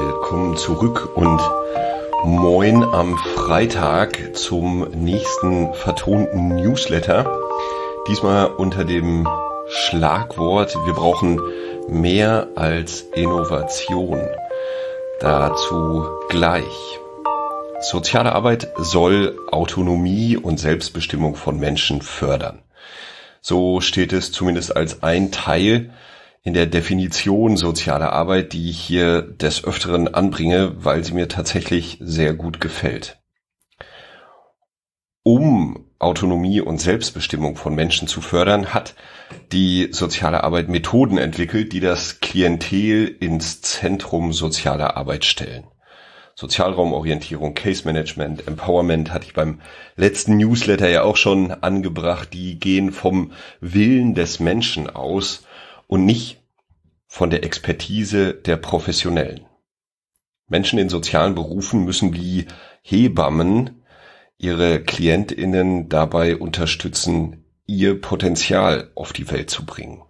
willkommen zurück und moin am Freitag zum nächsten vertonten Newsletter. Diesmal unter dem Schlagwort, wir brauchen mehr als Innovation. Dazu gleich. Soziale Arbeit soll Autonomie und Selbstbestimmung von Menschen fördern. So steht es zumindest als ein Teil in der Definition sozialer Arbeit, die ich hier des Öfteren anbringe, weil sie mir tatsächlich sehr gut gefällt. Um Autonomie und Selbstbestimmung von Menschen zu fördern, hat die soziale Arbeit Methoden entwickelt, die das Klientel ins Zentrum sozialer Arbeit stellen. Sozialraumorientierung, Case Management, Empowerment hatte ich beim letzten Newsletter ja auch schon angebracht. Die gehen vom Willen des Menschen aus und nicht von der Expertise der Professionellen. Menschen in sozialen Berufen müssen wie Hebammen ihre Klientinnen dabei unterstützen, ihr Potenzial auf die Welt zu bringen.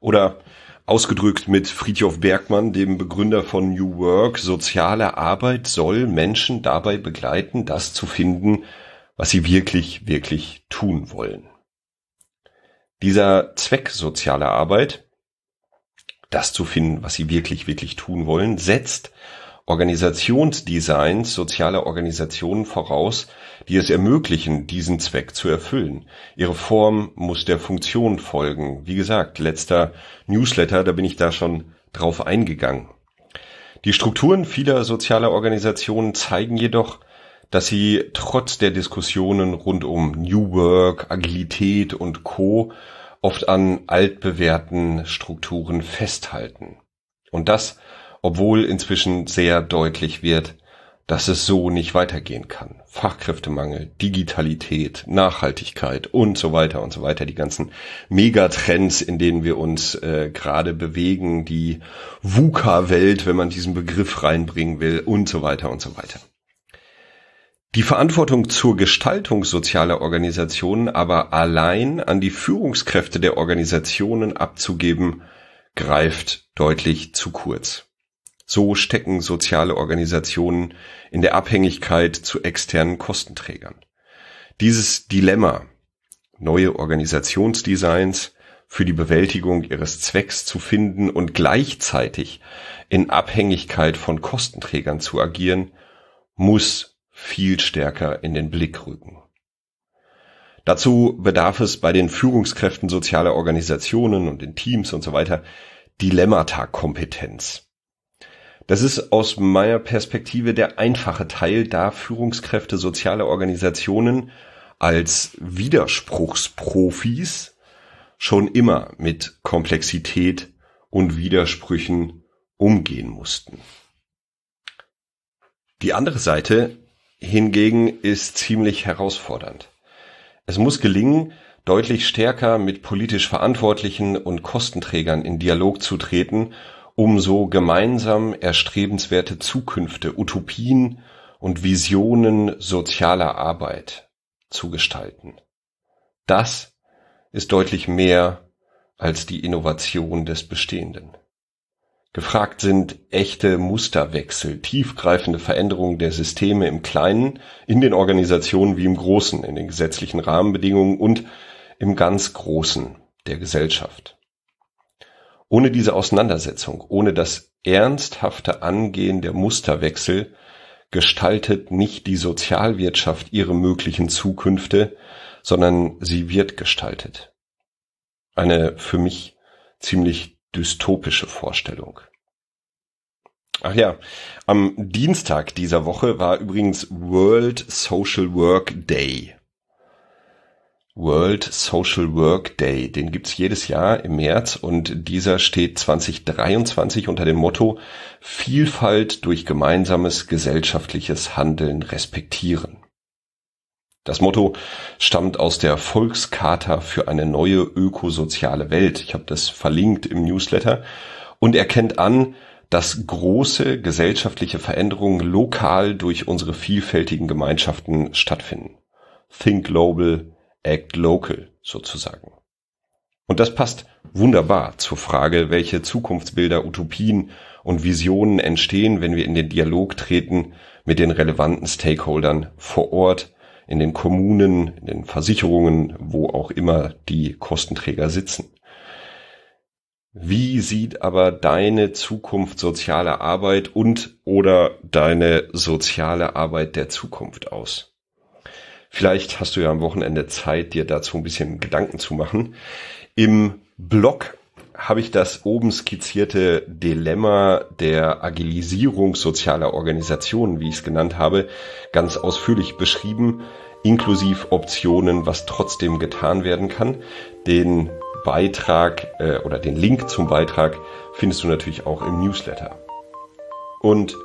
Oder ausgedrückt mit Friedhof Bergmann, dem Begründer von New Work, soziale Arbeit soll Menschen dabei begleiten, das zu finden, was sie wirklich, wirklich tun wollen. Dieser Zweck sozialer Arbeit, das zu finden, was sie wirklich, wirklich tun wollen, setzt Organisationsdesigns sozialer Organisationen voraus, die es ermöglichen, diesen Zweck zu erfüllen. Ihre Form muss der Funktion folgen. Wie gesagt, letzter Newsletter, da bin ich da schon drauf eingegangen. Die Strukturen vieler sozialer Organisationen zeigen jedoch, dass sie trotz der Diskussionen rund um New Work, Agilität und Co oft an altbewährten Strukturen festhalten. Und das, obwohl inzwischen sehr deutlich wird, dass es so nicht weitergehen kann. Fachkräftemangel, Digitalität, Nachhaltigkeit und so weiter und so weiter. Die ganzen Megatrends, in denen wir uns äh, gerade bewegen, die VUCA-Welt, wenn man diesen Begriff reinbringen will und so weiter und so weiter. Die Verantwortung zur Gestaltung sozialer Organisationen aber allein an die Führungskräfte der Organisationen abzugeben, greift deutlich zu kurz. So stecken soziale Organisationen in der Abhängigkeit zu externen Kostenträgern. Dieses Dilemma, neue Organisationsdesigns für die Bewältigung ihres Zwecks zu finden und gleichzeitig in Abhängigkeit von Kostenträgern zu agieren, muss viel stärker in den Blick rücken. Dazu bedarf es bei den Führungskräften sozialer Organisationen und in Teams und so weiter Dilemmata-Kompetenz. Das ist aus meiner Perspektive der einfache Teil, da Führungskräfte sozialer Organisationen als Widerspruchsprofis schon immer mit Komplexität und Widersprüchen umgehen mussten. Die andere Seite hingegen ist ziemlich herausfordernd. Es muss gelingen, deutlich stärker mit politisch Verantwortlichen und Kostenträgern in Dialog zu treten, um so gemeinsam erstrebenswerte Zukünfte, Utopien und Visionen sozialer Arbeit zu gestalten. Das ist deutlich mehr als die Innovation des Bestehenden. Gefragt sind echte Musterwechsel, tiefgreifende Veränderungen der Systeme im Kleinen, in den Organisationen wie im Großen, in den gesetzlichen Rahmenbedingungen und im ganz Großen der Gesellschaft. Ohne diese Auseinandersetzung, ohne das ernsthafte Angehen der Musterwechsel gestaltet nicht die Sozialwirtschaft ihre möglichen Zukünfte, sondern sie wird gestaltet. Eine für mich ziemlich dystopische Vorstellung. Ach ja, am Dienstag dieser Woche war übrigens World Social Work Day. World Social Work Day, den gibt's jedes Jahr im März und dieser steht 2023 unter dem Motto Vielfalt durch gemeinsames gesellschaftliches Handeln respektieren. Das Motto stammt aus der Volkscharta für eine neue ökosoziale Welt. Ich habe das verlinkt im Newsletter und erkennt an, dass große gesellschaftliche Veränderungen lokal durch unsere vielfältigen Gemeinschaften stattfinden. Think global, act local sozusagen. Und das passt wunderbar zur Frage, welche Zukunftsbilder, Utopien und Visionen entstehen, wenn wir in den Dialog treten mit den relevanten Stakeholdern vor Ort, in den Kommunen, in den Versicherungen, wo auch immer die Kostenträger sitzen. Wie sieht aber deine Zukunft soziale Arbeit und oder deine soziale Arbeit der Zukunft aus? Vielleicht hast du ja am Wochenende Zeit, dir dazu ein bisschen Gedanken zu machen. Im Blog habe ich das oben skizzierte Dilemma der Agilisierung sozialer Organisationen, wie ich es genannt habe, ganz ausführlich beschrieben, inklusive Optionen, was trotzdem getan werden kann. Den Beitrag äh, oder den Link zum Beitrag findest du natürlich auch im Newsletter. Und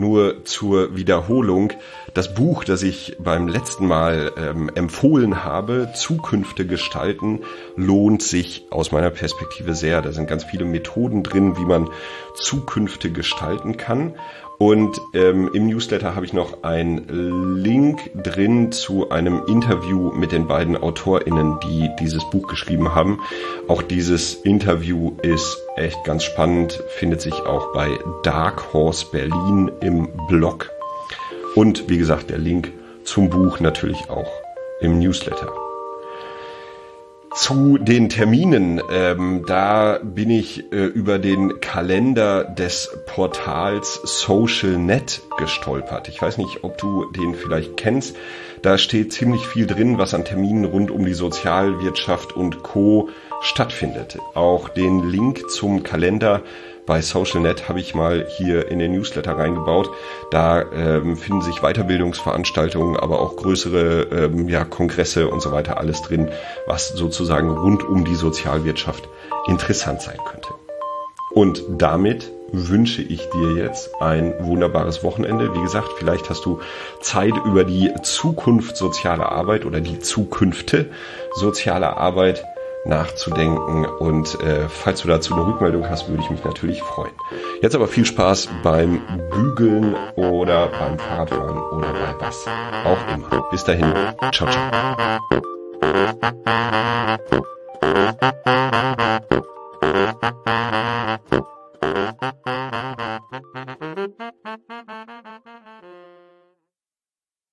nur zur Wiederholung, das Buch, das ich beim letzten Mal ähm, empfohlen habe, Zukünfte gestalten, lohnt sich aus meiner Perspektive sehr. Da sind ganz viele Methoden drin, wie man Zukünfte gestalten kann. Und ähm, im Newsletter habe ich noch einen Link drin zu einem Interview mit den beiden AutorInnen, die dieses Buch geschrieben haben. Auch dieses Interview ist echt ganz spannend, findet sich auch bei Dark Horse Berlin im Blog. Und wie gesagt, der Link zum Buch natürlich auch im Newsletter. Zu den Terminen, ähm, da bin ich äh, über den Kalender des Portals SocialNet gestolpert. Ich weiß nicht, ob du den vielleicht kennst. Da steht ziemlich viel drin, was an Terminen rund um die Sozialwirtschaft und Co stattfindet. Auch den Link zum Kalender bei SocialNet habe ich mal hier in den Newsletter reingebaut. Da ähm, finden sich Weiterbildungsveranstaltungen, aber auch größere ähm, ja, Kongresse und so weiter alles drin, was sozusagen rund um die Sozialwirtschaft interessant sein könnte. Und damit wünsche ich dir jetzt ein wunderbares Wochenende. Wie gesagt, vielleicht hast du Zeit über die Zukunft sozialer Arbeit oder die Zukünfte sozialer Arbeit nachzudenken. Und äh, falls du dazu eine Rückmeldung hast, würde ich mich natürlich freuen. Jetzt aber viel Spaß beim Bügeln oder beim Fahrradfahren oder bei was auch immer. Bis dahin, ciao, ciao.